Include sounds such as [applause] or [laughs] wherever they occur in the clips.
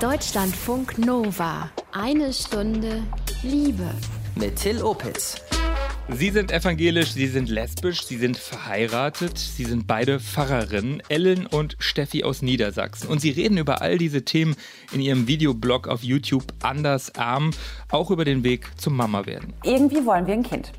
Deutschlandfunk Nova. Eine Stunde Liebe. Mit Till Opitz. Sie sind evangelisch, Sie sind lesbisch, Sie sind verheiratet, Sie sind beide Pfarrerinnen, Ellen und Steffi aus Niedersachsen. Und Sie reden über all diese Themen in Ihrem Videoblog auf YouTube Anders Arm, auch über den Weg zum Mama werden. Irgendwie wollen wir ein Kind.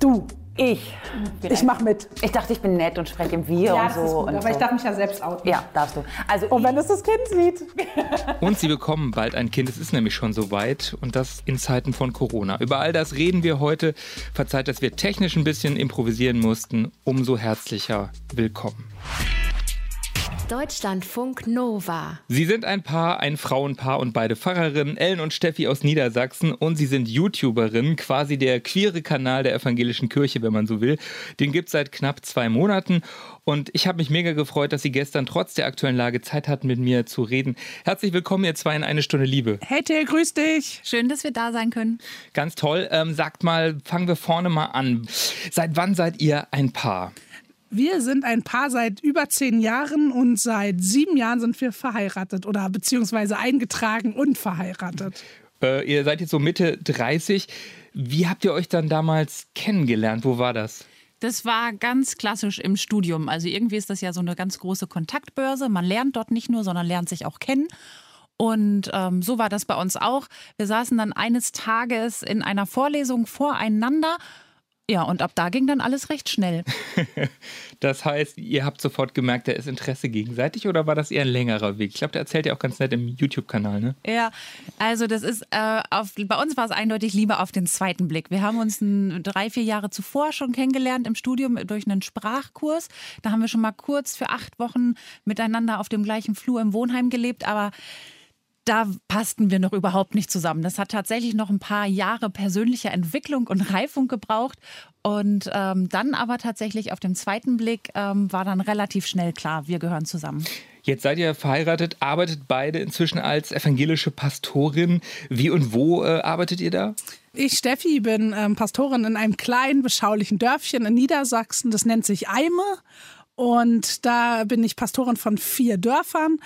Du, Ich. ich mach mit. Ich dachte, ich bin nett und spreche im Wir Ja, und das so. ist gut, und aber so. ich darf mich ja selbst outen. Ja, darfst du. Also Und wenn es das Kind sieht. [laughs] Und Sie bekommen bald ein Kind. Es ist nämlich schon soweit und das in Zeiten von Corona. Über all das reden wir heute. Verzeiht, dass wir technisch ein bisschen improvisieren mussten. Umso herzlicher willkommen. Deutschlandfunk Nova. Sie sind ein Paar, ein Frauenpaar und beide Pfarrerinnen, Ellen und Steffi aus Niedersachsen. Und sie sind YouTuberinnen, quasi der queere Kanal der evangelischen Kirche, wenn man so will. Den gibt es seit knapp zwei Monaten. Und ich habe mich mega gefreut, dass Sie gestern trotz der aktuellen Lage Zeit hatten, mit mir zu reden. Herzlich willkommen, ihr zwei in eine Stunde Liebe. Hey Till, grüß dich. Schön, dass wir da sein können. Ganz toll. Ähm, sagt mal, fangen wir vorne mal an. Seit wann seid ihr ein Paar? Wir sind ein Paar seit über zehn Jahren und seit sieben Jahren sind wir verheiratet oder beziehungsweise eingetragen und verheiratet. Äh, ihr seid jetzt so Mitte 30. Wie habt ihr euch dann damals kennengelernt? Wo war das? Das war ganz klassisch im Studium. Also irgendwie ist das ja so eine ganz große Kontaktbörse. Man lernt dort nicht nur, sondern lernt sich auch kennen. Und ähm, so war das bei uns auch. Wir saßen dann eines Tages in einer Vorlesung voreinander. Ja, und ab da ging dann alles recht schnell. [laughs] Das heißt, ihr habt sofort gemerkt, da ist Interesse gegenseitig oder war das eher ein längerer Weg? Ich glaube, der erzählt ihr auch ganz nett im YouTube-Kanal, ne? Ja, also das ist, äh, auf, bei uns war es eindeutig lieber auf den zweiten Blick. Wir haben uns ein, drei, vier Jahre zuvor schon kennengelernt im Studium durch einen Sprachkurs. Da haben wir schon mal kurz für acht Wochen miteinander auf dem gleichen Flur im Wohnheim gelebt, aber da passten wir noch überhaupt nicht zusammen. Das hat tatsächlich noch ein paar Jahre persönlicher Entwicklung und Reifung gebraucht. Und ähm, dann aber tatsächlich auf dem zweiten Blick ähm, war dann relativ schnell klar, wir gehören zusammen. Jetzt seid ihr verheiratet, arbeitet beide inzwischen als evangelische Pastorin. Wie und wo äh, arbeitet ihr da? Ich, Steffi, bin ähm, Pastorin in einem kleinen, beschaulichen Dörfchen in Niedersachsen. Das nennt sich Eime. Und da bin ich Pastorin von vier Dörfern.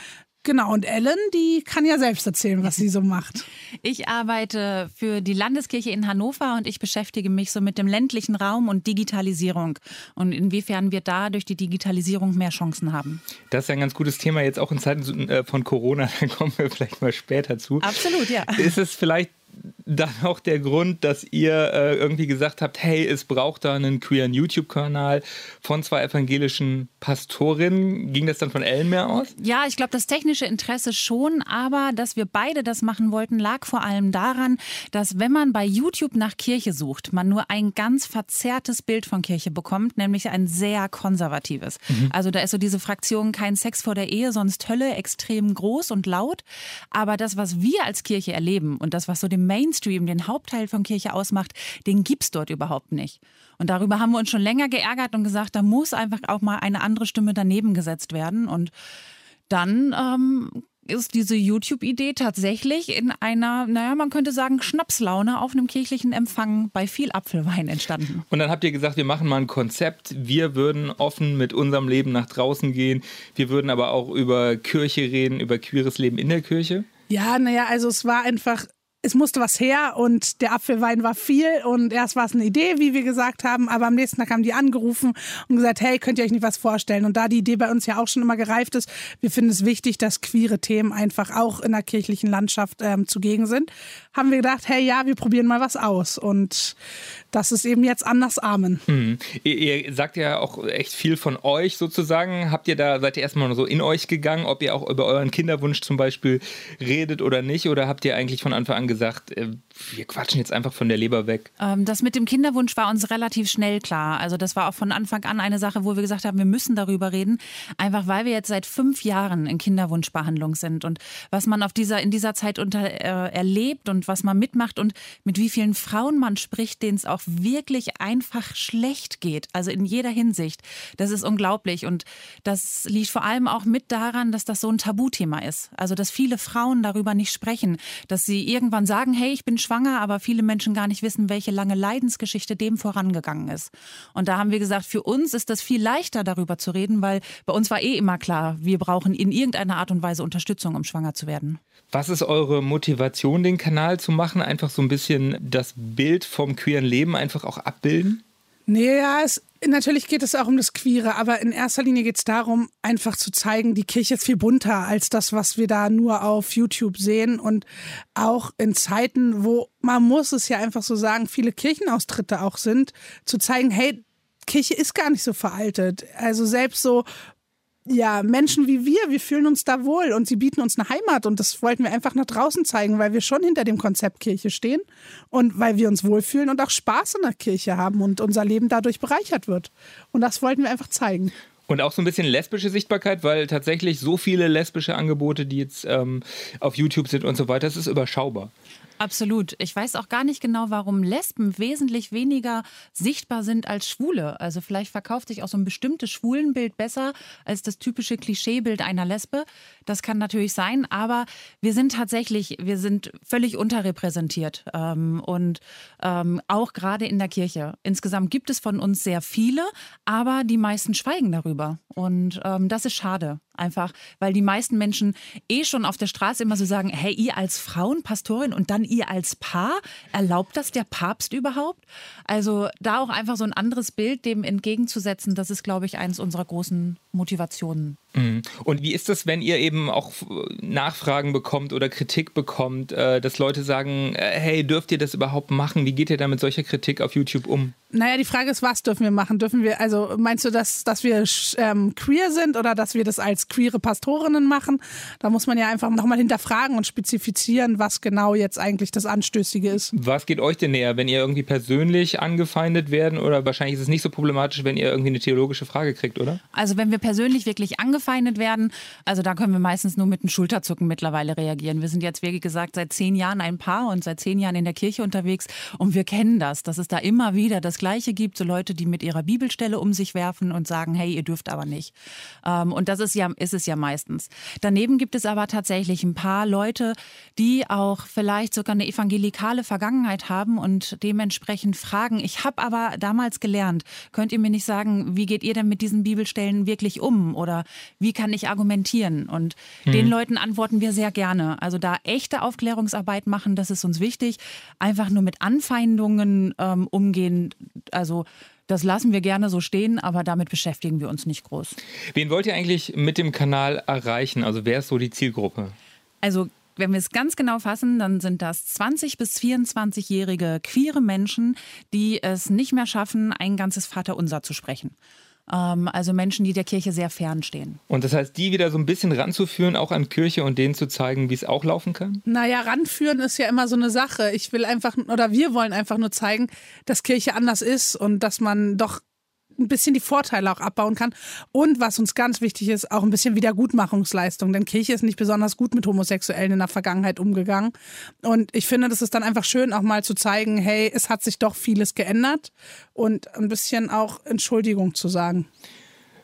Genau, und Ellen, die kann ja selbst erzählen, was sie so macht. [laughs] Ich arbeite für die Landeskirche in Hannover und ich beschäftige mich so mit dem ländlichen Raum und Digitalisierung und inwiefern wir da durch die Digitalisierung mehr Chancen haben. Das ist ein ganz gutes Thema jetzt auch in Zeiten äh, von Corona. [laughs] Da kommen wir vielleicht mal später zu. Absolut, ja. Ist es vielleicht dann auch der Grund, dass ihr äh, irgendwie gesagt habt, hey, es braucht da einen queeren YouTube-Kanal von zwei evangelischen Pastorinnen? Ging das dann von Ellen mehr aus? Ja, ich glaube, das technische Interesse schon, aber dass wir beide das machen wollten, lag vor allem daran, dass wenn man bei YouTube nach Kirche sucht, man nur ein ganz verzerrtes Bild von Kirche bekommt, nämlich ein sehr konservatives. Also da ist so diese Fraktion kein Sex vor der Ehe, sonst Hölle extrem groß und laut. Aber das, was wir als Kirche erleben und das, was so dem Mainstream, den Hauptteil von Kirche ausmacht, den gibt's dort überhaupt nicht. Und darüber haben wir uns schon länger geärgert und gesagt, da muss einfach auch mal eine andere Stimme daneben gesetzt werden. Und dann ähm, ist diese YouTube-Idee tatsächlich in einer, naja, man könnte sagen, Schnapslaune auf einem kirchlichen Empfang bei viel Apfelwein entstanden. Und dann habt ihr gesagt, wir machen mal ein Konzept. Wir würden offen mit unserem Leben nach draußen gehen. Wir würden aber auch über Kirche reden, über queeres Leben in der Kirche. Ja, naja, also es war einfach, es musste was her und der Apfelwein war viel und erst war es eine Idee, wie wir gesagt haben, aber am nächsten Tag haben die angerufen und gesagt, hey, könnt ihr euch nicht was vorstellen? Und da die Idee bei uns ja auch schon immer gereift ist, wir finden es wichtig, dass queere Themen einfach auch in der kirchlichen Landschaft ähm, zugegen sind, haben wir gedacht, hey, ja, wir probieren mal was aus und das ist eben jetzt anders Amen. Mhm. Ihr, ihr sagt ja auch echt viel von euch sozusagen. Habt ihr da, seid ihr erstmal nur so in euch gegangen, ob ihr auch über euren Kinderwunsch zum Beispiel redet oder nicht? Oder habt ihr eigentlich von Anfang an gesagt, äh, wir quatschen jetzt einfach von der Leber weg? Ähm, das mit dem Kinderwunsch war uns relativ schnell klar. Also das war auch von Anfang an eine Sache, wo wir gesagt haben, wir müssen darüber reden, einfach weil wir jetzt seit fünf Jahren in Kinderwunschbehandlung sind und was man auf dieser in dieser Zeit unter, äh, erlebt und was man mitmacht und mit wie vielen Frauen man spricht, denen es auch wirklich einfach schlecht geht. Also in jeder Hinsicht. Das ist unglaublich und das liegt vor allem auch mit daran, dass das so ein Tabuthema ist. Also dass viele Frauen darüber nicht sprechen, dass sie irgendwann sagen, hey, ich bin schwanger, aber viele Menschen gar nicht wissen, welche lange Leidensgeschichte dem vorangegangen ist. Und da haben wir gesagt, für uns ist das viel leichter darüber zu reden, weil bei uns war eh immer klar, wir brauchen in irgendeiner Art und Weise Unterstützung, um schwanger zu werden. Was ist eure Motivation, den Kanal zu machen? Einfach so ein bisschen das Bild vom queeren Leben einfach auch abbilden? Nee, ja, es, natürlich geht es auch um das Queere, aber in erster Linie geht es darum, einfach zu zeigen, die Kirche ist viel bunter als das, was wir da nur auf YouTube sehen. Und auch in Zeiten, wo man muss es ja einfach so sagen, viele Kirchenaustritte auch sind, zu zeigen, hey, Kirche ist gar nicht so veraltet. Also selbst so ja, Menschen wie wir, wir fühlen uns da wohl und sie bieten uns eine Heimat und das wollten wir einfach nach draußen zeigen, weil wir schon hinter dem Konzept Kirche stehen und weil wir uns wohlfühlen und auch Spaß in der Kirche haben und unser Leben dadurch bereichert wird. Und das wollten wir einfach zeigen. Und auch so ein bisschen lesbische Sichtbarkeit, weil tatsächlich so viele lesbische Angebote, die jetzt ähm, auf YouTube sind und so weiter, es ist überschaubar. Absolut. Ich weiß auch gar nicht genau, warum Lesben wesentlich weniger sichtbar sind als Schwule. Also vielleicht verkauft sich auch so ein bestimmtes Schwulenbild besser als das typische Klischeebild einer Lesbe. Das kann natürlich sein, aber wir sind tatsächlich, wir sind völlig unterrepräsentiert ähm, und ähm, auch gerade in der Kirche. Insgesamt gibt es von uns sehr viele, aber die meisten schweigen darüber und ähm, das ist schade. Einfach, weil die meisten Menschen eh schon auf der Straße immer so sagen, hey, ihr als Frauenpastorin und dann ihr als Paar, erlaubt das der Papst überhaupt? Also da auch einfach so ein anderes Bild dem entgegenzusetzen, das ist, glaube ich, eines unserer großen Motivationen. Mhm. Und wie ist das, wenn ihr eben auch Nachfragen bekommt oder Kritik bekommt, äh, dass Leute sagen, äh, hey, dürft ihr das überhaupt machen? Wie geht ihr da mit solcher Kritik auf YouTube um? Naja, die Frage ist, was dürfen wir machen? Dürfen wir, also meinst du, dass, dass wir ähm, queer sind oder dass wir das als queere Pastorinnen machen? Da muss man ja einfach nochmal hinterfragen und spezifizieren, was genau jetzt eigentlich das Anstößige ist. Was geht euch denn näher, wenn ihr irgendwie persönlich angefeindet werden oder wahrscheinlich ist es nicht so problematisch, wenn ihr irgendwie eine theologische Frage kriegt, oder? Also wenn wir persönlich wirklich angefeindet werden, also da können wir meistens nur mit einem Schulterzucken mittlerweile reagieren. Wir sind jetzt, wie gesagt, seit zehn Jahren ein Paar und seit zehn Jahren in der Kirche unterwegs und wir kennen das, dass es da immer wieder das Gleiche gibt, so Leute, die mit ihrer Bibelstelle um sich werfen und sagen, hey, ihr dürft aber nicht. Ähm, und das ist ja, ist es ja meistens. Daneben gibt es aber tatsächlich ein paar Leute, die auch vielleicht sogar eine evangelikale Vergangenheit haben und dementsprechend fragen, ich habe aber damals gelernt, könnt ihr mir nicht sagen, wie geht ihr denn mit diesen Bibelstellen wirklich um oder wie kann ich argumentieren? Und mhm. den Leuten antworten wir sehr gerne. Also da echte Aufklärungsarbeit machen, das ist uns wichtig. Einfach nur mit Anfeindungen ähm, umgehen, also das lassen wir gerne so stehen, aber damit beschäftigen wir uns nicht groß. Wen wollt ihr eigentlich mit dem Kanal erreichen? Also wer ist so die Zielgruppe? Also wenn wir es ganz genau fassen, dann sind das 20 bis 24-jährige queere Menschen, die es nicht mehr schaffen, ein ganzes Vaterunser zu sprechen. Ähm, also Menschen, die der Kirche sehr fern stehen. Und das heißt, die wieder so ein bisschen ranzuführen, auch an Kirche und denen zu zeigen, wie es auch laufen kann? Naja, ranführen ist ja immer so eine Sache. Ich will einfach, oder wir wollen einfach nur zeigen, dass Kirche anders ist und dass man doch ein bisschen die Vorteile auch abbauen kann. Und was uns ganz wichtig ist, auch ein bisschen Wiedergutmachungsleistung. Denn Kirche ist nicht besonders gut mit Homosexuellen in der Vergangenheit umgegangen. Und ich finde, das ist dann einfach schön, auch mal zu zeigen, hey, es hat sich doch vieles geändert und ein bisschen auch Entschuldigung zu sagen.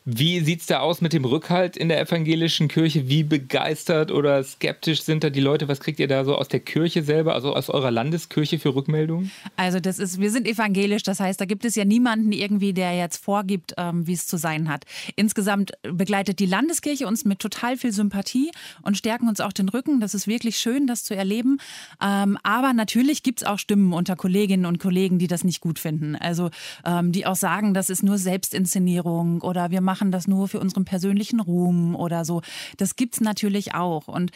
Wie sieht es da aus mit dem Rückhalt in der evangelischen Kirche? Wie begeistert oder skeptisch sind da die Leute? Was kriegt ihr da so aus der Kirche selber, also aus eurer Landeskirche für Rückmeldungen? Also das ist, wir sind evangelisch, das heißt, da gibt es ja niemanden irgendwie, der jetzt vorgibt, ähm, wie es zu sein hat. Insgesamt begleitet die Landeskirche uns mit total viel Sympathie und stärken uns auch den Rücken. Das ist wirklich schön, das zu erleben. Ähm, aber natürlich gibt es auch Stimmen unter Kolleginnen und Kollegen, die das nicht gut finden. Also ähm, die auch sagen, das ist nur Selbstinszenierung oder wir machen das nur für unseren persönlichen Ruhm oder so. Das gibt es natürlich auch. Und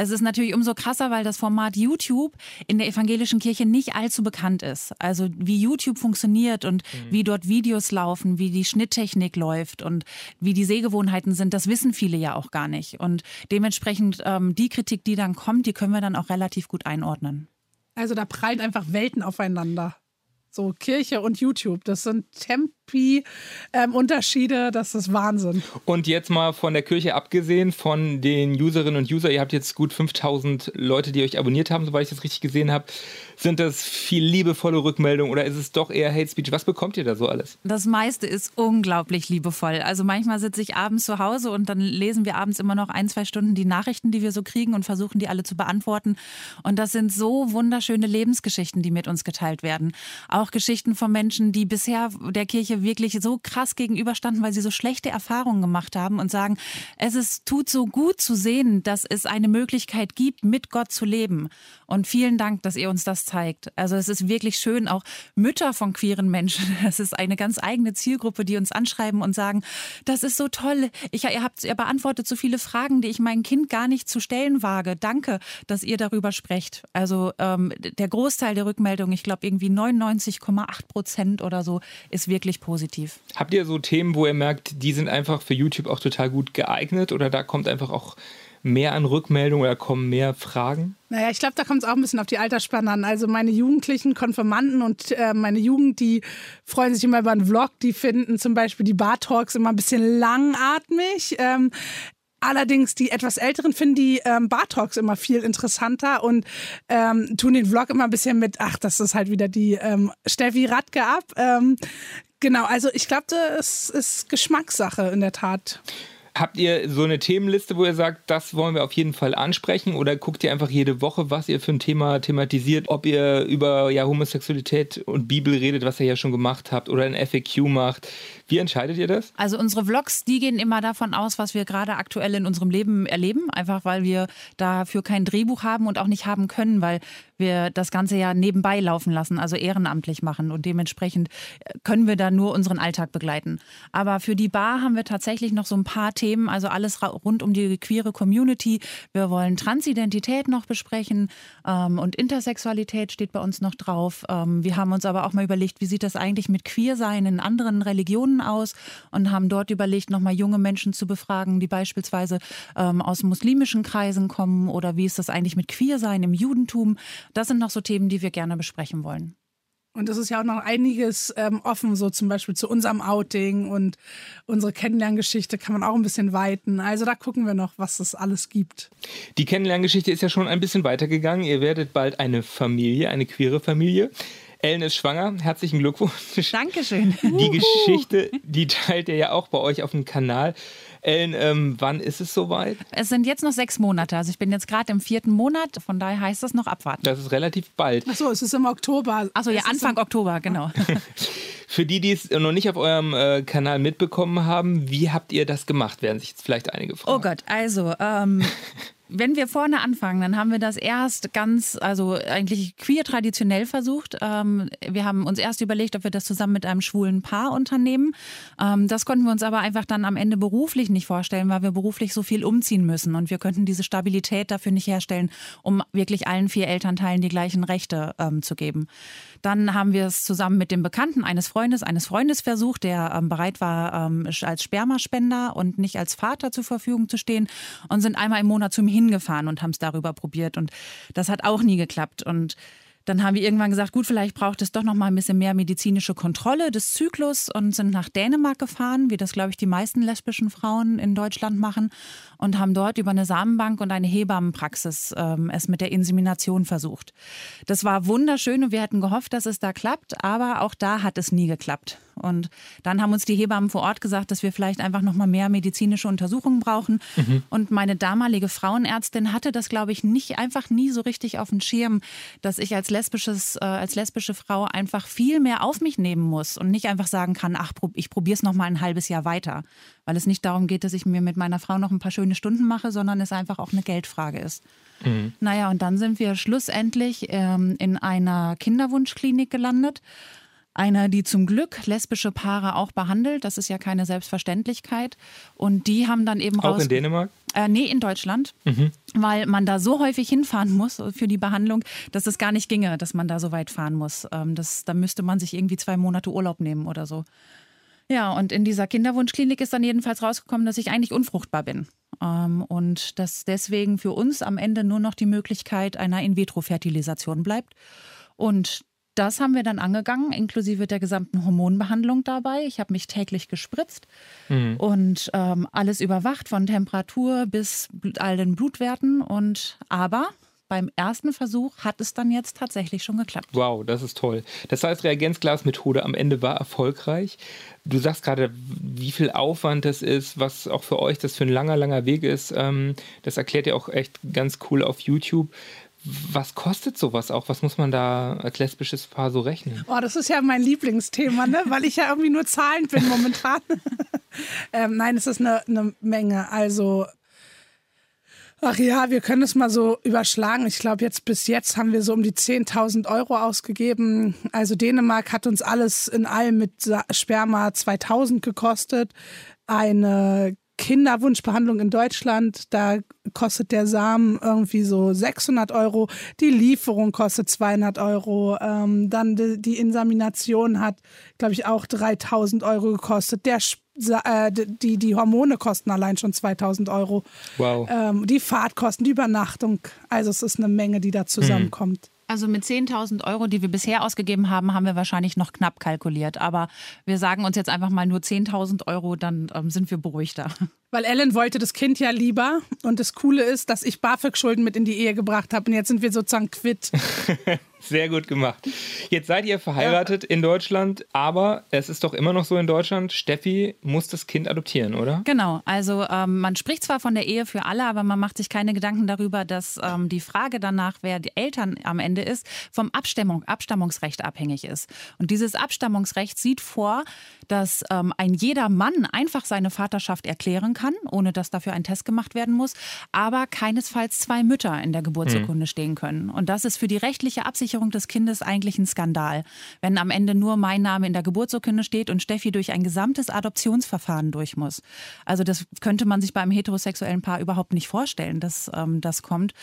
es ist natürlich umso krasser, weil das Format YouTube in der evangelischen Kirche nicht allzu bekannt ist. Also wie YouTube funktioniert und mhm. wie dort Videos laufen, wie die Schnitttechnik läuft und wie die Sehgewohnheiten sind, das wissen viele ja auch gar nicht. Und dementsprechend ähm, die Kritik, die dann kommt, die können wir dann auch relativ gut einordnen. Also da prallen einfach Welten aufeinander. So Kirche und YouTube, das sind Tempel Therapieunterschiede. Ähm, das ist Wahnsinn. Und jetzt mal von der Kirche abgesehen, von den Userinnen und User, ihr habt jetzt gut 5000 Leute, die euch abonniert haben, soweit ich das richtig gesehen habe. Sind das viel liebevolle Rückmeldungen oder ist es doch eher Hate Speech? Was bekommt ihr da so alles? Das meiste ist unglaublich liebevoll. Also manchmal sitze ich abends zu Hause und dann lesen wir abends immer noch ein, zwei Stunden die Nachrichten, die wir so kriegen und versuchen die alle zu beantworten. Und das sind so wunderschöne Lebensgeschichten, die mit uns geteilt werden. Auch Geschichten von Menschen, die bisher der Kirche wirklich so krass gegenüberstanden, weil sie so schlechte Erfahrungen gemacht haben und sagen, es ist, tut so gut zu sehen, dass es eine Möglichkeit gibt, mit Gott zu leben. Und vielen Dank, dass ihr uns das zeigt. Also es ist wirklich schön, auch Mütter von queeren Menschen, [laughs] das ist eine ganz eigene Zielgruppe, die uns anschreiben und sagen, das ist so toll, ich, ihr, habt, ihr beantwortet so viele Fragen, die ich meinem Kind gar nicht zu stellen wage. Danke, dass ihr darüber sprecht. Also ähm, der Großteil der Rückmeldungen, ich glaube irgendwie 99,8 Prozent oder so, ist wirklich positiv. Habt ihr so Themen, wo ihr merkt, die sind einfach für YouTube auch total gut geeignet oder da kommt einfach auch mehr an Rückmeldungen oder kommen mehr Fragen? Naja, ich glaube, da kommt es auch ein bisschen auf die Altersspanne an. Also meine jugendlichen Konfirmanden und äh, meine Jugend, die freuen sich immer über einen Vlog. Die finden zum Beispiel die Bar-Talks immer ein bisschen langatmig. Ähm, Allerdings die etwas Älteren finden die ähm, Bar-Talks immer viel interessanter und ähm, tun den Vlog immer ein bisschen mit, ach, das ist halt wieder die ähm, Steffi Radke ab. Ähm, genau, also ich glaube, das ist Geschmackssache in der Tat. Habt ihr so eine Themenliste, wo ihr sagt, das wollen wir auf jeden Fall ansprechen? Oder guckt ihr einfach jede Woche, was ihr für ein Thema thematisiert? Ob ihr über ja, Homosexualität und Bibel redet, was ihr ja schon gemacht habt, oder ein FAQ macht? Wie entscheidet ihr das? Also unsere Vlogs, die gehen immer davon aus, was wir gerade aktuell in unserem Leben erleben, einfach weil wir dafür kein Drehbuch haben und auch nicht haben können, weil wir das Ganze ja nebenbei laufen lassen, also ehrenamtlich machen und dementsprechend äh, können wir da nur unseren Alltag begleiten. Aber für die Bar haben wir tatsächlich noch so ein paar Themen, also alles rund um die queere Community. Wir wollen Transidentität noch besprechen ähm, und Intersexualität steht bei uns noch drauf. Ähm, wir haben uns aber auch mal überlegt, wie sieht das eigentlich mit Queersein in anderen Religionen aus und haben dort überlegt, nochmal junge Menschen zu befragen, die beispielsweise ähm, aus muslimischen Kreisen kommen oder wie ist das eigentlich mit Queersein im Judentum. Das sind noch so Themen, die wir gerne besprechen wollen. Und es ist ja auch noch einiges ähm, offen, so zum Beispiel zu unserem Outing und unsere Kennenlerngeschichte kann man auch ein bisschen weiten. Also da gucken wir noch, was es alles gibt. Die Kennenlerngeschichte ist ja schon ein bisschen weitergegangen. Ihr werdet bald eine Familie, eine queere Familie. Ellen ist schwanger. Herzlichen Glückwunsch. Dankeschön. Die Geschichte, die teilt ihr ja auch bei euch auf dem Kanal. Ellen, ähm, wann ist es soweit? Es sind jetzt noch sechs Monate. Also ich bin jetzt gerade im vierten Monat. Von daher heißt das noch abwarten. Das ist relativ bald. Achso, es ist im Oktober. Achso, ja, Anfang Oktober, genau. [laughs] Für die, die es noch nicht auf eurem äh, Kanal mitbekommen haben, wie habt ihr das gemacht? Werden sich jetzt vielleicht einige fragen. Oh Gott, also ähm, [laughs] wenn wir vorne anfangen, dann haben wir das erst ganz, also eigentlich queer traditionell versucht. Ähm, wir haben uns erst überlegt, ob wir das zusammen mit einem schwulen Paar unternehmen. Ähm, das konnten wir uns aber einfach dann am Ende beruflich nicht vorstellen, weil wir beruflich so viel umziehen müssen und wir könnten diese Stabilität dafür nicht herstellen, um wirklich allen vier Elternteilen die gleichen Rechte ähm, zu geben. Dann haben wir es zusammen mit dem Bekannten eines Freundes, eines Freundes versucht, der bereit war, als Spermaspender und nicht als Vater zur Verfügung zu stehen und sind einmal im Monat zu ihm hingefahren und haben es darüber probiert. Und das hat auch nie geklappt. Und dann haben wir irgendwann gesagt, gut, vielleicht braucht es doch noch mal ein bisschen mehr medizinische Kontrolle des Zyklus und sind nach Dänemark gefahren, wie das, glaube ich, die meisten lesbischen Frauen in Deutschland machen und haben dort über eine Samenbank und eine Hebammenpraxis ähm, es mit der Insemination versucht. Das war wunderschön und wir hätten gehofft, dass es da klappt, aber auch da hat es nie geklappt. Und dann haben uns die Hebammen vor Ort gesagt, dass wir vielleicht einfach noch mal mehr medizinische Untersuchungen brauchen. Mhm. Und meine damalige Frauenärztin hatte das, glaube ich, nicht einfach nie so richtig auf dem Schirm, dass ich als lesbisches äh, als lesbische Frau einfach viel mehr auf mich nehmen muss und nicht einfach sagen kann, ach, ich probiere es noch mal ein halbes Jahr weiter, weil es nicht darum geht, dass ich mir mit meiner Frau noch ein paar schöne Stunden mache, sondern es einfach auch eine Geldfrage ist. Mhm. Naja, und dann sind wir schlussendlich ähm, in einer Kinderwunschklinik gelandet einer, die zum Glück lesbische Paare auch behandelt. Das ist ja keine Selbstverständlichkeit. Und die haben dann eben Auch in Dänemark? Äh, nee, in Deutschland. Mhm. Weil man da so häufig hinfahren muss für die Behandlung, dass es gar nicht ginge, dass man da so weit fahren muss. Ähm, das, da müsste man sich irgendwie zwei Monate Urlaub nehmen oder so. Ja, und in dieser Kinderwunschklinik ist dann jedenfalls rausgekommen, dass ich eigentlich unfruchtbar bin. Ähm, und dass deswegen für uns am Ende nur noch die Möglichkeit einer In-vitro-Fertilisation bleibt. Und das haben wir dann angegangen, inklusive der gesamten Hormonbehandlung dabei. Ich habe mich täglich gespritzt mhm. und ähm, alles überwacht, von Temperatur bis all den Blutwerten. Und aber beim ersten Versuch hat es dann jetzt tatsächlich schon geklappt. Wow, das ist toll. Das heißt, Reagenzglasmethode am Ende war erfolgreich. Du sagst gerade, wie viel Aufwand das ist, was auch für euch das für ein langer, langer Weg ist. Ähm, das erklärt ihr auch echt ganz cool auf YouTube. Was kostet sowas auch? Was muss man da als lesbisches Paar so rechnen? Oh, das ist ja mein Lieblingsthema, ne? weil ich ja irgendwie nur Zahlen bin momentan. [laughs] ähm, nein, es ist eine, eine Menge. Also Ach ja, wir können es mal so überschlagen. Ich glaube, jetzt bis jetzt haben wir so um die 10.000 Euro ausgegeben. Also Dänemark hat uns alles in allem mit Sperma 2000 gekostet. Eine Kinderwunschbehandlung in Deutschland, da kostet der Samen irgendwie so 600 Euro, die Lieferung kostet 200 Euro, ähm, dann die, die Insemination hat, glaube ich, auch 3000 Euro gekostet. Der äh, die, die Hormone kosten allein schon 2000 Euro. Wow. Ähm, die Fahrtkosten, die Übernachtung. Also es ist eine Menge, die da zusammenkommt. Also mit 10.000 Euro, die wir bisher ausgegeben haben, haben wir wahrscheinlich noch knapp kalkuliert. Aber wir sagen uns jetzt einfach mal nur 10.000 Euro, dann ähm, sind wir beruhigter. Weil Ellen wollte das Kind ja lieber. Und das Coole ist, dass ich BAföG-Schulden mit in die Ehe gebracht habe. Und jetzt sind wir sozusagen quitt. [laughs] Sehr gut gemacht. Jetzt seid ihr verheiratet ja. in Deutschland, aber es ist doch immer noch so in Deutschland, Steffi muss das Kind adoptieren, oder? Genau. Also ähm, man spricht zwar von der Ehe für alle, aber man macht sich keine Gedanken darüber, dass ähm, die Frage danach, wer die Eltern am Ende ist, vom Abstammung, Abstammungsrecht abhängig ist. Und dieses Abstammungsrecht sieht vor, dass ähm, ein jeder Mann einfach seine Vaterschaft erklären kann, ohne dass dafür ein Test gemacht werden muss, aber keinesfalls zwei Mütter in der Geburtsurkunde hm. stehen können. Und das ist für die rechtliche Absicherung des Kindes eigentlich ein Skandal, wenn am Ende nur mein Name in der Geburtsurkunde steht und Steffi durch ein gesamtes Adoptionsverfahren durch muss. Also das könnte man sich beim heterosexuellen Paar überhaupt nicht vorstellen, dass ähm, das kommt.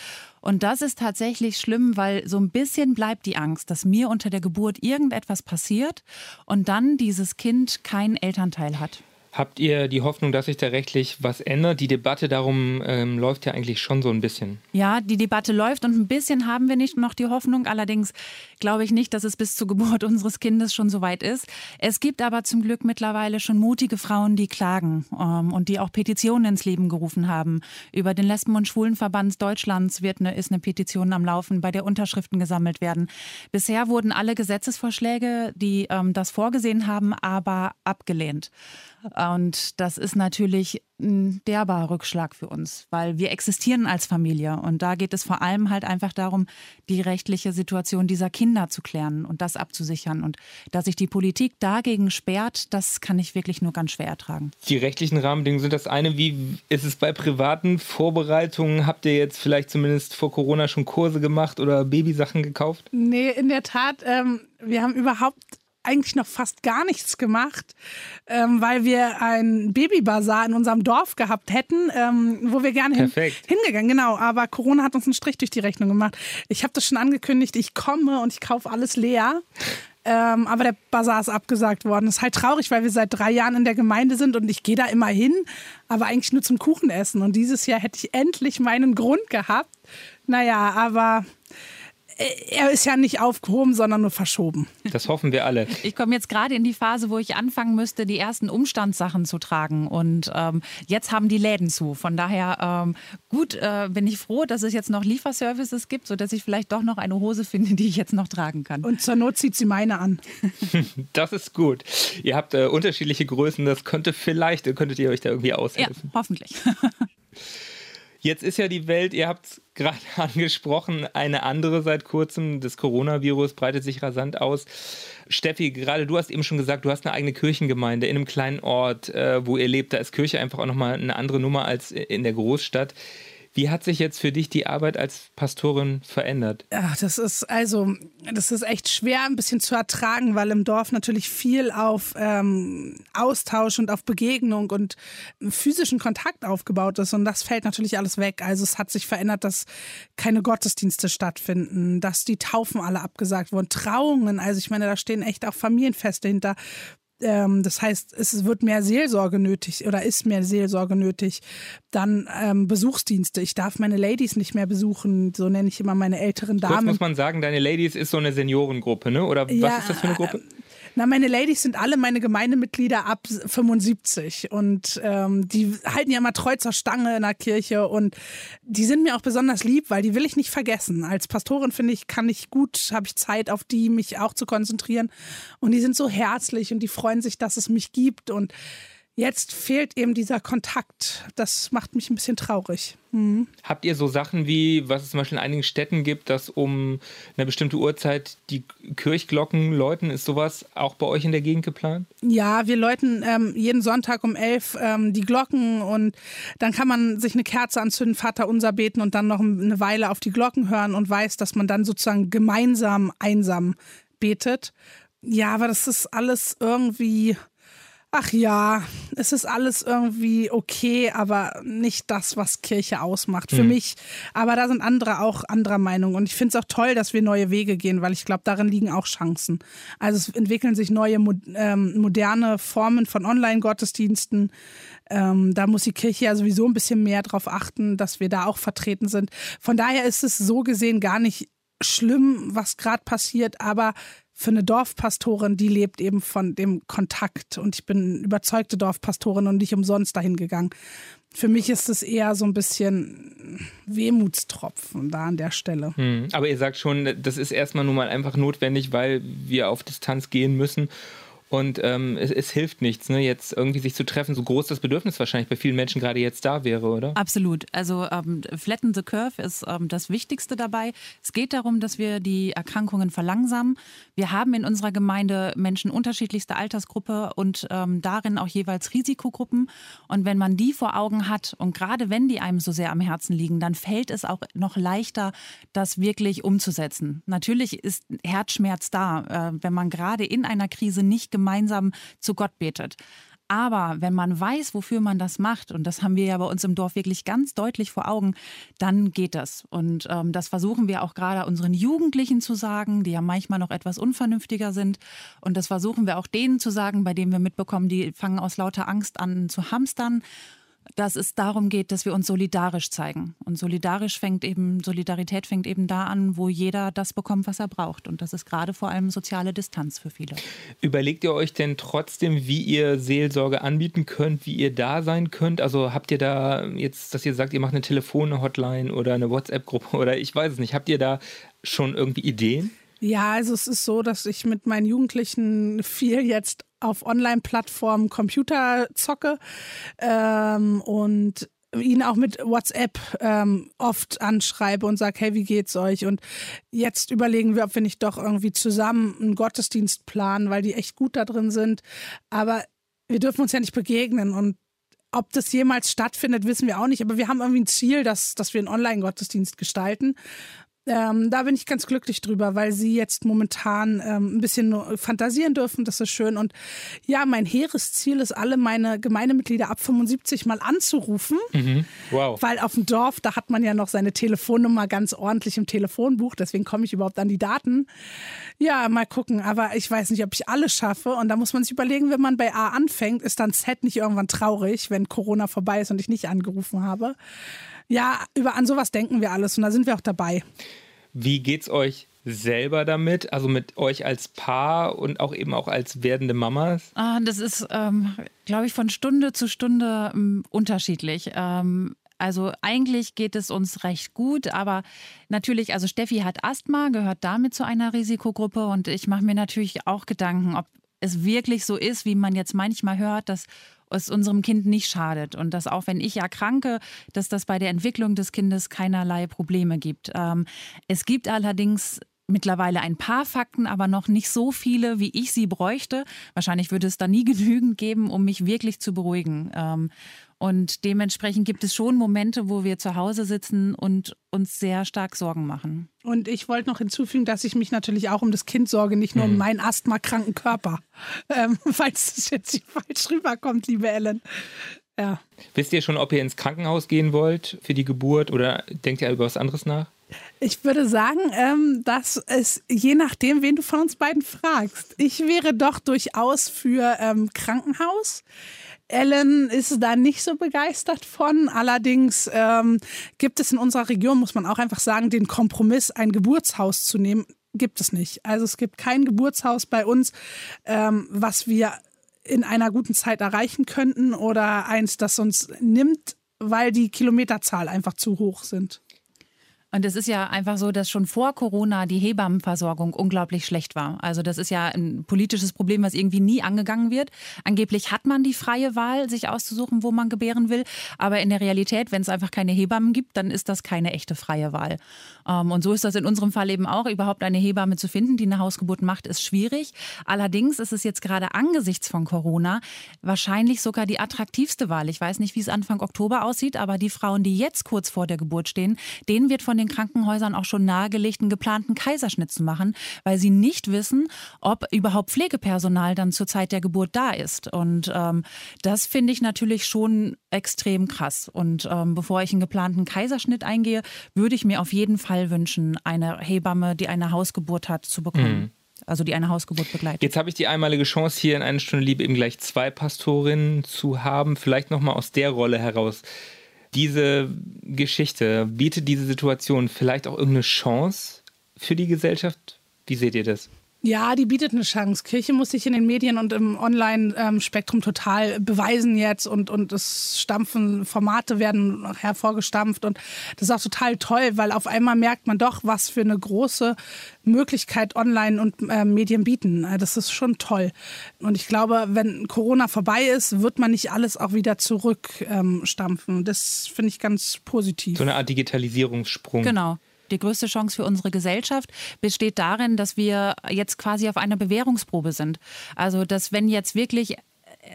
Und das ist tatsächlich schlimm, weil so ein bisschen bleibt die Angst, dass mir unter der Geburt irgendetwas passiert und dann dieses Kind keinen Elternteil hat. Habt ihr die Hoffnung, dass sich da rechtlich was ändert? Die Debatte darum ähm, läuft ja eigentlich schon so ein bisschen. Ja, die Debatte läuft und ein bisschen haben wir nicht noch die Hoffnung. Allerdings glaube ich nicht, dass es bis zur Geburt [laughs] unseres Kindes schon so weit ist. Es gibt aber zum Glück mittlerweile schon mutige Frauen, die klagen ähm, und die auch Petitionen ins Leben gerufen haben. Über den Lesben- und Schwulenverband Deutschlands wird eine, ist eine Petition am Laufen, bei der Unterschriften gesammelt werden. Bisher wurden alle Gesetzesvorschläge, die ähm, das vorgesehen haben, aber abgelehnt. Und das ist natürlich ein derber Rückschlag für uns, weil wir existieren als Familie. Und da geht es vor allem halt einfach darum, die rechtliche Situation dieser Kinder zu klären und das abzusichern. Und dass sich die Politik dagegen sperrt, das kann ich wirklich nur ganz schwer ertragen. Die rechtlichen Rahmenbedingungen sind das eine. Wie ist es bei privaten Vorbereitungen? Habt ihr jetzt vielleicht zumindest vor Corona schon Kurse gemacht oder Babysachen gekauft? Nee, in der Tat. Ähm, wir haben überhaupt eigentlich noch fast gar nichts gemacht, ähm, weil wir ein Babybazar in unserem Dorf gehabt hätten, ähm, wo wir gerne hin, hingegangen. Genau, aber Corona hat uns einen Strich durch die Rechnung gemacht. Ich habe das schon angekündigt, ich komme und ich kaufe alles leer. Ähm, aber der Bazar ist abgesagt worden. Das ist halt traurig, weil wir seit drei Jahren in der Gemeinde sind und ich gehe da immer hin, aber eigentlich nur zum Kuchenessen. Und dieses Jahr hätte ich endlich meinen Grund gehabt. Naja, aber er ist ja nicht aufgehoben, sondern nur verschoben. Das hoffen wir alle. Ich komme jetzt gerade in die Phase, wo ich anfangen müsste, die ersten Umstandssachen zu tragen. Und ähm, jetzt haben die Läden zu. Von daher ähm, gut, äh, bin ich froh, dass es jetzt noch Lieferservices gibt, sodass ich vielleicht doch noch eine Hose finde, die ich jetzt noch tragen kann. Und zur Not zieht sie meine an. [laughs] das ist gut. Ihr habt äh, unterschiedliche Größen. Das könnte vielleicht, könntet ihr euch da irgendwie aushelfen. Ja, hoffentlich. [laughs] Jetzt ist ja die Welt, ihr habt es [laughs] gerade angesprochen, eine andere seit kurzem. Das Coronavirus breitet sich rasant aus. Steffi, gerade du hast eben schon gesagt, du hast eine eigene Kirchengemeinde in einem kleinen Ort, äh, wo ihr lebt. Da ist Kirche einfach auch nochmal eine andere Nummer als in der Großstadt. Wie hat sich jetzt für dich die Arbeit als Pastorin verändert? Ja, das ist also, das ist echt schwer ein bisschen zu ertragen, weil im Dorf natürlich viel auf ähm, Austausch und auf Begegnung und physischen Kontakt aufgebaut ist und das fällt natürlich alles weg. Also es hat sich verändert, dass keine Gottesdienste stattfinden, dass die Taufen alle abgesagt wurden, Trauungen. Also ich meine, da stehen echt auch Familienfeste hinter ähm, das heißt, es wird mehr Seelsorge nötig oder ist mehr Seelsorge nötig. Dann ähm, Besuchsdienste. Ich darf meine Ladies nicht mehr besuchen, so nenne ich immer meine älteren Damen. Kurz muss man sagen, deine Ladies ist so eine Seniorengruppe, ne? Oder Ja, was ist das für eine Gruppe? Na, meine Ladies sind alle meine Gemeindemitglieder ab 75 und ähm, die halten ja immer treu zur Stange in der Kirche. Und die sind mir auch besonders lieb, weil die will ich nicht vergessen. Als Pastorin finde ich, kann ich gut, habe ich Zeit, auf die mich auch zu konzentrieren. Und die sind so herzlich und die freuen sich, dass es mich gibt. Und jetzt fehlt eben dieser Kontakt. Das macht mich ein bisschen traurig. Mhm. Habt ihr so Sachen wie, was es zum Beispiel in einigen Städten gibt, dass um eine bestimmte Uhrzeit die Kirchglocken läuten? Ist sowas auch bei euch in der Gegend geplant? Ja, wir läuten ähm, jeden Sonntag um elf ähm, die Glocken und dann kann man sich eine Kerze anzünden, Vater unser beten und dann noch eine Weile auf die Glocken hören und weiß, dass man dann sozusagen gemeinsam einsam betet. Ja, aber das ist alles irgendwie, ach ja, es ist alles irgendwie okay, aber nicht das, was Kirche ausmacht. Für mich. Aber da sind andere auch anderer Meinung. Und ich finde es auch toll, dass wir neue Wege gehen, weil ich glaube, darin liegen auch Chancen. Also es entwickeln sich neue ähm, moderne Formen von Online-Gottesdiensten. Ähm, da muss die Kirche ja sowieso ein bisschen mehr darauf achten, dass wir da auch vertreten sind. Von daher ist es so gesehen gar nicht schlimm, was gerade passiert, aber für eine Dorfpastorin, die lebt eben von dem Kontakt und ich bin überzeugte Dorfpastorin und nicht umsonst dahin gegangen. Für mich ist es eher so ein bisschen Wehmutstropfen da an der Stelle. Hm. Aber ihr sagt schon, das ist erstmal nur mal einfach notwendig, weil wir auf Distanz gehen müssen. Und ähm, es, es hilft nichts, ne, jetzt irgendwie sich zu treffen, so groß das Bedürfnis wahrscheinlich bei vielen Menschen gerade jetzt da wäre, oder? Absolut. Also ähm, Flatten the Curve ist ähm, das Wichtigste dabei. Es geht darum, dass wir die Erkrankungen verlangsamen. Wir haben in unserer Gemeinde Menschen unterschiedlichster Altersgruppe und ähm, darin auch jeweils Risikogruppen. Und wenn man die vor Augen hat und gerade wenn die einem so sehr am Herzen liegen, dann fällt es auch noch leichter, das wirklich umzusetzen. Natürlich ist Herzschmerz da, äh, wenn man gerade in einer Krise nicht gemeinsam zu Gott betet. Aber wenn man weiß, wofür man das macht, und das haben wir ja bei uns im Dorf wirklich ganz deutlich vor Augen, dann geht das. Und ähm, das versuchen wir auch gerade unseren Jugendlichen zu sagen, die ja manchmal noch etwas unvernünftiger sind. Und das versuchen wir auch denen zu sagen, bei denen wir mitbekommen, die fangen aus lauter Angst an zu hamstern dass es darum geht, dass wir uns solidarisch zeigen. Und solidarisch fängt eben, Solidarität fängt eben da an, wo jeder das bekommt, was er braucht. Und das ist gerade vor allem soziale Distanz für viele. Überlegt ihr euch denn trotzdem, wie ihr Seelsorge anbieten könnt, wie ihr da sein könnt? Also habt ihr da jetzt, dass ihr sagt, ihr macht eine Telefon-Hotline oder eine WhatsApp-Gruppe [laughs] oder ich weiß es nicht, habt ihr da schon irgendwie Ideen? Ja, also es ist so, dass ich mit meinen Jugendlichen viel jetzt auf Online-Plattformen Computer zocke ähm, und ihn auch mit WhatsApp ähm, oft anschreibe und sage, hey, wie geht's euch? Und jetzt überlegen wir, ob wir nicht doch irgendwie zusammen einen Gottesdienst planen, weil die echt gut da drin sind. Aber wir dürfen uns ja nicht begegnen und ob das jemals stattfindet, wissen wir auch nicht. Aber wir haben irgendwie ein Ziel, dass, dass wir einen Online-Gottesdienst gestalten. Ähm, da bin ich ganz glücklich drüber, weil sie jetzt momentan ähm, ein bisschen fantasieren dürfen. Das ist schön. Und ja, mein hehres Ziel ist, alle meine Gemeindemitglieder ab 75 mal anzurufen. Mhm. Wow. Weil auf dem Dorf, da hat man ja noch seine Telefonnummer ganz ordentlich im Telefonbuch. Deswegen komme ich überhaupt an die Daten. Ja, mal gucken. Aber ich weiß nicht, ob ich alles schaffe. Und da muss man sich überlegen, wenn man bei A anfängt, ist dann Z nicht irgendwann traurig, wenn Corona vorbei ist und ich nicht angerufen habe. Ja, über an sowas denken wir alles und da sind wir auch dabei. Wie geht's euch selber damit? Also mit euch als Paar und auch eben auch als werdende Mamas? Ah, das ist, ähm, glaube ich, von Stunde zu Stunde ähm, unterschiedlich. Ähm, also eigentlich geht es uns recht gut, aber natürlich, also Steffi hat Asthma, gehört damit zu einer Risikogruppe und ich mache mir natürlich auch Gedanken, ob es wirklich so ist, wie man jetzt manchmal hört, dass es unserem Kind nicht schadet und dass auch wenn ich erkranke, dass das bei der Entwicklung des Kindes keinerlei Probleme gibt. Ähm, es gibt allerdings mittlerweile ein paar Fakten, aber noch nicht so viele, wie ich sie bräuchte. Wahrscheinlich würde es da nie [laughs] genügend geben, um mich wirklich zu beruhigen. Und dementsprechend gibt es schon Momente, wo wir zu Hause sitzen und uns sehr stark Sorgen machen. Und ich wollte noch hinzufügen, dass ich mich natürlich auch um das Kind sorge, nicht nur um meinen asthmakranken Körper. Ähm, [laughs] falls es jetzt hier falsch rüberkommt, liebe Ellen. Ja. Wisst ihr schon, ob ihr ins Krankenhaus gehen wollt für die Geburt oder denkt ihr über was anderes nach? Ich würde sagen, ähm, dass es je nachdem, wen du von uns beiden fragst. Ich wäre doch durchaus für ähm, Krankenhaus. Ellen ist da nicht so begeistert von. Allerdings ähm, gibt es in unserer Region, muss man auch einfach sagen, den Kompromiss, ein Geburtshaus zu nehmen, gibt es nicht. Also es gibt kein Geburtshaus bei uns, ähm, was wir in einer guten Zeit erreichen könnten oder eins, das uns nimmt, weil die Kilometerzahl einfach zu hoch sind. Und es ist ja einfach so, dass schon vor Corona die Hebammenversorgung unglaublich schlecht war. Also das ist ja ein politisches Problem, was irgendwie nie angegangen wird. Angeblich hat man die freie Wahl, sich auszusuchen, wo man gebären will. Aber in der Realität, wenn es einfach keine Hebammen gibt, dann ist das keine echte freie Wahl. Ähm, und so ist das in unserem Fall eben auch. Überhaupt eine Hebamme zu finden, die eine Hausgeburt macht, ist schwierig. Allerdings ist es jetzt gerade angesichts von Corona wahrscheinlich sogar die attraktivste Wahl. Ich weiß nicht, wie es Anfang Oktober aussieht, aber die Frauen, die jetzt kurz vor der Geburt stehen, denen wird von den Krankenhäusern auch schon nahegelegt, einen geplanten Kaiserschnitt zu machen, weil sie nicht wissen, ob überhaupt Pflegepersonal dann zur Zeit der Geburt da ist. Und ähm, das finde ich natürlich schon extrem krass. Und ähm, bevor ich einen geplanten Kaiserschnitt eingehe, würde ich mir auf jeden Fall wünschen, eine Hebamme, die eine Hausgeburt hat, zu bekommen. Mhm also die eine Hausgeburt begleitet. Jetzt habe ich die einmalige Chance, hier in einer Stunde Liebe eben gleich zwei Pastorinnen zu haben. Vielleicht nochmal aus der Rolle heraus diese Geschichte, bietet diese Situation vielleicht auch irgendeine Chance für die Gesellschaft? Wie seht ihr das? Ja, die bietet eine Chance. Kirche muss sich in den Medien und im Online-Spektrum total beweisen jetzt und, und es stampfen, Formate werden hervorgestampft und das ist auch total toll, weil auf einmal merkt man doch, was für eine große Möglichkeit Online und äh, Medien bieten. Das ist schon toll. Und ich glaube, wenn Corona vorbei ist, wird man nicht alles auch wieder zurückstampfen. Ähm, das finde ich ganz positiv. So eine Art Digitalisierungssprung. Genau. Die größte Chance für unsere Gesellschaft besteht darin, dass wir jetzt quasi auf einer Bewährungsprobe sind. Also, dass wenn jetzt wirklich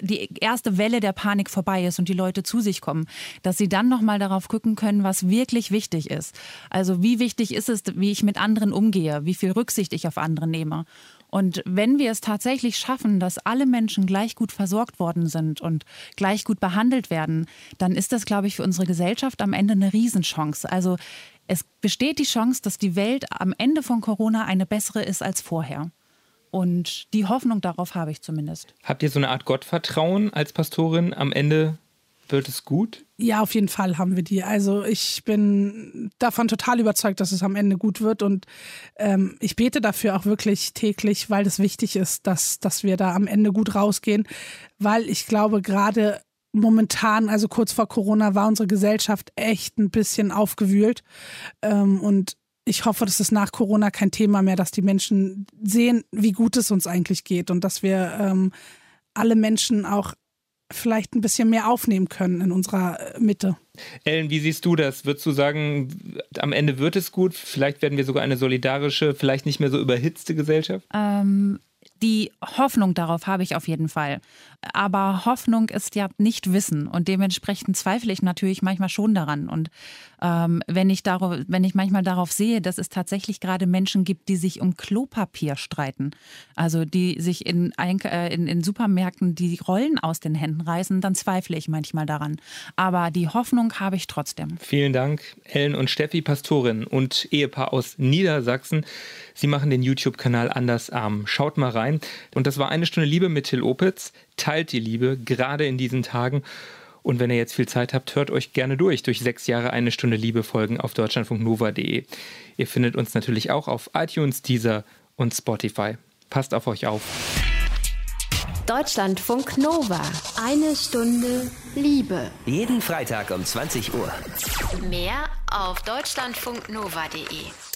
die erste Welle der Panik vorbei ist und die Leute zu sich kommen, dass sie dann noch mal darauf gucken können, was wirklich wichtig ist. Also wie wichtig ist es, wie ich mit anderen umgehe, wie viel Rücksicht ich auf andere nehme. Und wenn wir es tatsächlich schaffen, dass alle Menschen gleich gut versorgt worden sind und gleich gut behandelt werden, dann ist das, glaube ich, für unsere Gesellschaft am Ende eine Riesenchance. Also es besteht die Chance, dass die Welt am Ende von Corona eine bessere ist als vorher. Und die Hoffnung darauf habe ich zumindest. Habt ihr so eine Art Gottvertrauen als Pastorin? Am Ende wird es gut? Ja, auf jeden Fall haben wir die. Also ich bin davon total überzeugt, dass es am Ende gut wird. Und ähm, ich bete dafür auch wirklich täglich, weil es wichtig ist, dass, dass wir da am Ende gut rausgehen. Weil ich glaube, gerade momentan, also kurz vor Corona, war unsere Gesellschaft echt ein bisschen aufgewühlt. Ähm, und ich hoffe, das ist nach Corona kein Thema mehr, dass die Menschen sehen, wie gut es uns eigentlich geht und dass wir ähm, alle Menschen auch vielleicht ein bisschen mehr aufnehmen können in unserer Mitte. Ellen, wie siehst du das? Würdest du sagen, am Ende wird es gut? Vielleicht werden wir sogar eine solidarische, vielleicht nicht mehr so überhitzte Gesellschaft? Ähm, die Hoffnung darauf habe ich auf jeden Fall. Aber Hoffnung ist ja nicht Wissen und dementsprechend zweifle ich natürlich manchmal schon daran. Und ähm, wenn, ich darauf, wenn ich manchmal darauf sehe, dass es tatsächlich gerade Menschen gibt, die sich um Klopapier streiten, also die sich in, äh, in, in Supermärkten die Rollen aus den Händen reißen, dann zweifle ich manchmal daran. Aber die Hoffnung habe ich trotzdem. Vielen Dank, Ellen und Steffi, Pastorin und Ehepaar aus Niedersachsen. Sie machen den YouTube-Kanal Andersarm. Schaut mal rein. Und das war eine Stunde Liebe mit Till Opitz. Teilt die Liebe, gerade in diesen Tagen. Und wenn ihr jetzt viel Zeit habt, hört euch gerne durch, durch sechs Jahre eine Stunde Liebe Folgen auf deutschlandfunknova.de. Ihr findet uns natürlich auch auf iTunes, Deezer und Spotify. Passt auf euch auf. Deutschlandfunk Nova. Eine Stunde Liebe. Jeden Freitag um 20 Uhr. Mehr auf deutschlandfunknova.de.